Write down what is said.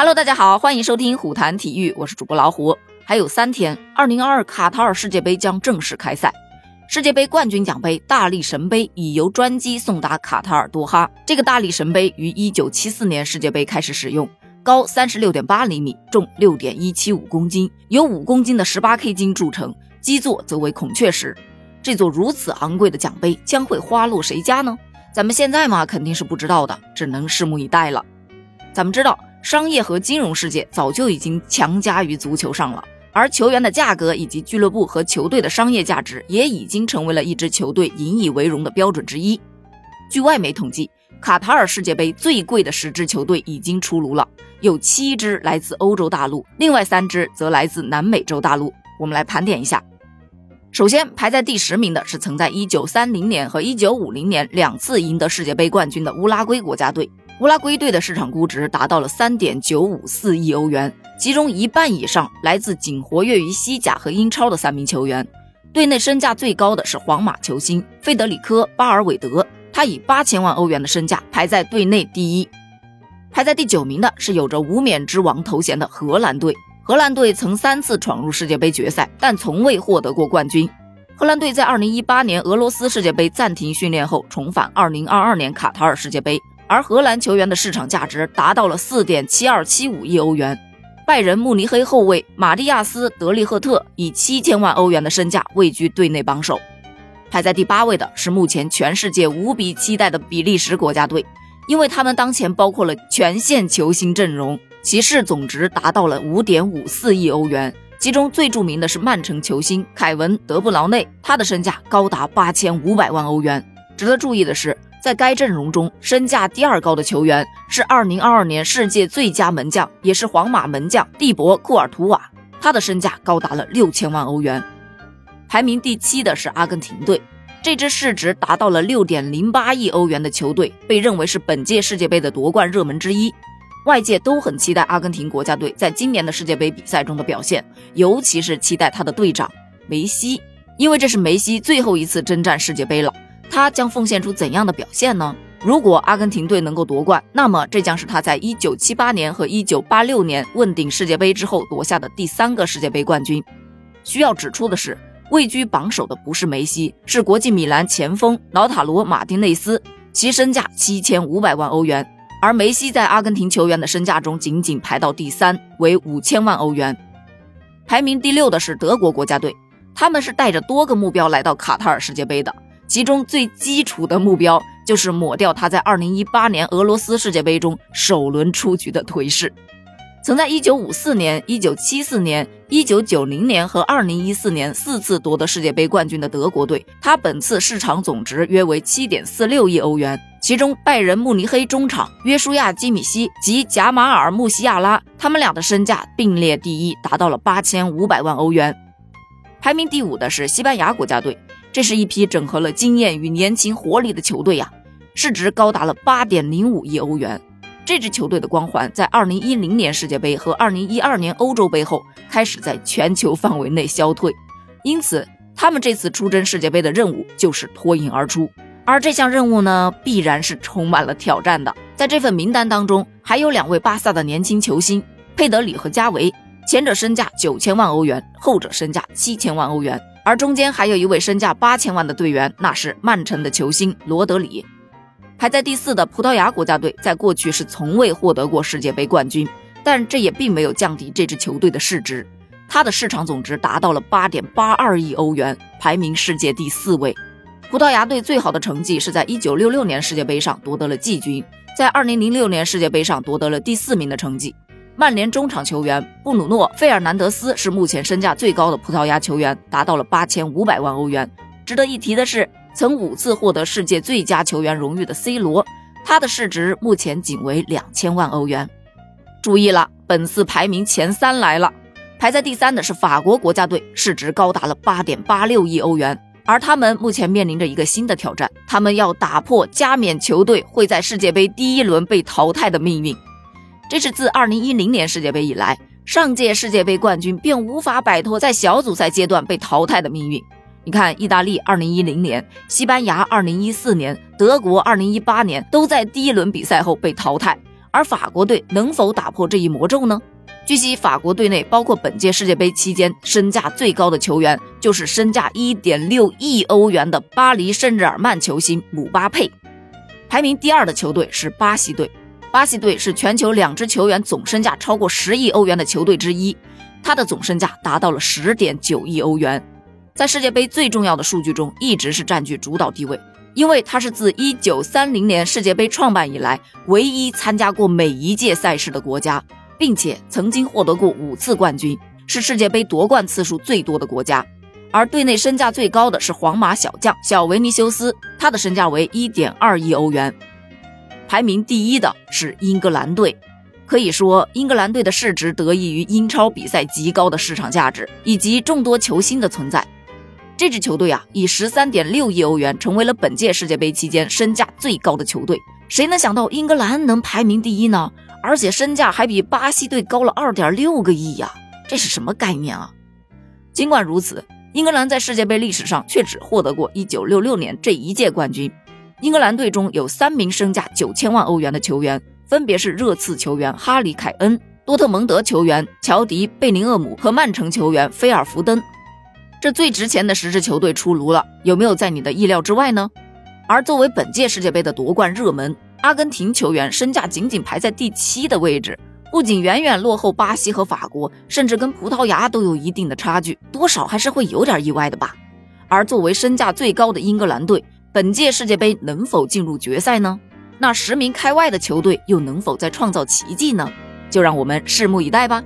Hello，大家好，欢迎收听虎谈体育，我是主播老虎。还有三天，二零二二卡塔尔世界杯将正式开赛。世界杯冠军奖杯大力神杯已由专机送达卡塔尔多哈。这个大力神杯于一九七四年世界杯开始使用，高三十六点八厘米，重六点一七五公斤，由五公斤的十八 K 金铸成，基座则为孔雀石。这座如此昂贵的奖杯将会花落谁家呢？咱们现在嘛，肯定是不知道的，只能拭目以待了。咱们知道，商业和金融世界早就已经强加于足球上了，而球员的价格以及俱乐部和球队的商业价值也已经成为了一支球队引以为荣的标准之一。据外媒统计，卡塔尔世界杯最贵的十支球队已经出炉了，有七支来自欧洲大陆，另外三支则来自南美洲大陆。我们来盘点一下。首先排在第十名的是曾在1930年和1950年两次赢得世界杯冠军的乌拉圭国家队。乌拉圭队的市场估值达到了3.954亿欧元，其中一半以上来自仅活跃于西甲和英超的三名球员。队内身价最高的是皇马球星费德里科·巴尔韦德，他以八千万欧元的身价排在队内第一。排在第九名的是有着“无冕之王”头衔的荷兰队。荷兰队曾三次闯入世界杯决赛，但从未获得过冠军。荷兰队在2018年俄罗斯世界杯暂停训练后，重返2022年卡塔尔世界杯，而荷兰球员的市场价值达到了4.7275亿欧元。拜仁慕尼黑后卫马蒂亚斯·德利赫特以7000万欧元的身价位居队内榜首。排在第八位的是目前全世界无比期待的比利时国家队，因为他们当前包括了全线球星阵容。其市总值达到了五点五四亿欧元，其中最著名的是曼城球星凯文·德布劳内，他的身价高达八千五百万欧元。值得注意的是，在该阵容中，身价第二高的球员是二零二二年世界最佳门将，也是皇马门将蒂博·库尔图瓦，他的身价高达了六千万欧元。排名第七的是阿根廷队，这支市值达到了六点零八亿欧元的球队，被认为是本届世界杯的夺冠热门之一。外界都很期待阿根廷国家队在今年的世界杯比赛中的表现，尤其是期待他的队长梅西，因为这是梅西最后一次征战世界杯了。他将奉献出怎样的表现呢？如果阿根廷队能够夺冠，那么这将是他在1978年和1986年问鼎世界杯之后夺下的第三个世界杯冠军。需要指出的是，位居榜首的不是梅西，是国际米兰前锋劳塔罗·马丁内斯，其身价7500万欧元。而梅西在阿根廷球员的身价中仅仅排到第三，为五千万欧元。排名第六的是德国国家队，他们是带着多个目标来到卡塔尔世界杯的，其中最基础的目标就是抹掉他在二零一八年俄罗斯世界杯中首轮出局的颓势。曾在一九五四年、一九七四年、一九九零年和二零一四年四次夺得世界杯冠军的德国队，他本次市场总值约为七点四六亿欧元。其中，拜仁慕尼黑中场约书亚·基米希及贾马尔·穆西亚拉，他们俩的身价并列第一，达到了八千五百万欧元。排名第五的是西班牙国家队，这是一批整合了经验与年轻活力的球队呀，市值高达了八点零五亿欧元。这支球队的光环在二零一零年世界杯和二零一二年欧洲杯后开始在全球范围内消退，因此他们这次出征世界杯的任务就是脱颖而出。而这项任务呢，必然是充满了挑战的。在这份名单当中，还有两位巴萨的年轻球星佩德里和加维，前者身价九千万欧元，后者身价七千万欧元。而中间还有一位身价八千万的队员，那是曼城的球星罗德里。排在第四的葡萄牙国家队，在过去是从未获得过世界杯冠军，但这也并没有降低这支球队的市值，它的市场总值达到了八点八二亿欧元，排名世界第四位。葡萄牙队最好的成绩是在1966年世界杯上夺得了季军，在2006年世界杯上夺得了第四名的成绩。曼联中场球员布鲁诺·费尔南德斯是目前身价最高的葡萄牙球员，达到了8500万欧元。值得一提的是，曾五次获得世界最佳球员荣誉的 C 罗，他的市值目前仅为2000万欧元。注意了，本次排名前三来了，排在第三的是法国国家队，市值高达了8.86亿欧元。而他们目前面临着一个新的挑战，他们要打破加冕球队会在世界杯第一轮被淘汰的命运。这是自2010年世界杯以来，上届世界杯冠军便无法摆脱在小组赛阶段被淘汰的命运。你看，意大利2010年、西班牙2014年、德国2018年都在第一轮比赛后被淘汰，而法国队能否打破这一魔咒呢？据悉，法国队内包括本届世界杯期间身价最高的球员，就是身价一点六亿欧元的巴黎圣日耳曼球星姆巴佩。排名第二的球队是巴西队，巴西队是全球两支球员总身价超过十亿欧元的球队之一，他的总身价达到了十点九亿欧元，在世界杯最重要的数据中一直是占据主导地位。因为他是自一九三零年世界杯创办以来唯一参加过每一届赛事的国家，并且曾经获得过五次冠军，是世界杯夺冠次数最多的国家。而队内身价最高的是皇马小将小维尼修斯，他的身价为一点二亿欧元。排名第一的是英格兰队，可以说英格兰队的市值得益于英超比赛极高的市场价值以及众多球星的存在。这支球队啊，以十三点六亿欧元成为了本届世界杯期间身价最高的球队。谁能想到英格兰能排名第一呢？而且身价还比巴西队高了二点六个亿呀！这是什么概念啊？尽管如此，英格兰在世界杯历史上却只获得过一九六六年这一届冠军。英格兰队中有三名身价九千万欧元的球员，分别是热刺球员哈里凯恩、多特蒙德球员乔迪贝宁厄姆和曼城球员菲尔福登。这最值钱的十支球队出炉了，有没有在你的意料之外呢？而作为本届世界杯的夺冠热门，阿根廷球员身价仅仅排在第七的位置，不仅远远落后巴西和法国，甚至跟葡萄牙都有一定的差距，多少还是会有点意外的吧。而作为身价最高的英格兰队，本届世界杯能否进入决赛呢？那十名开外的球队又能否再创造奇迹呢？就让我们拭目以待吧。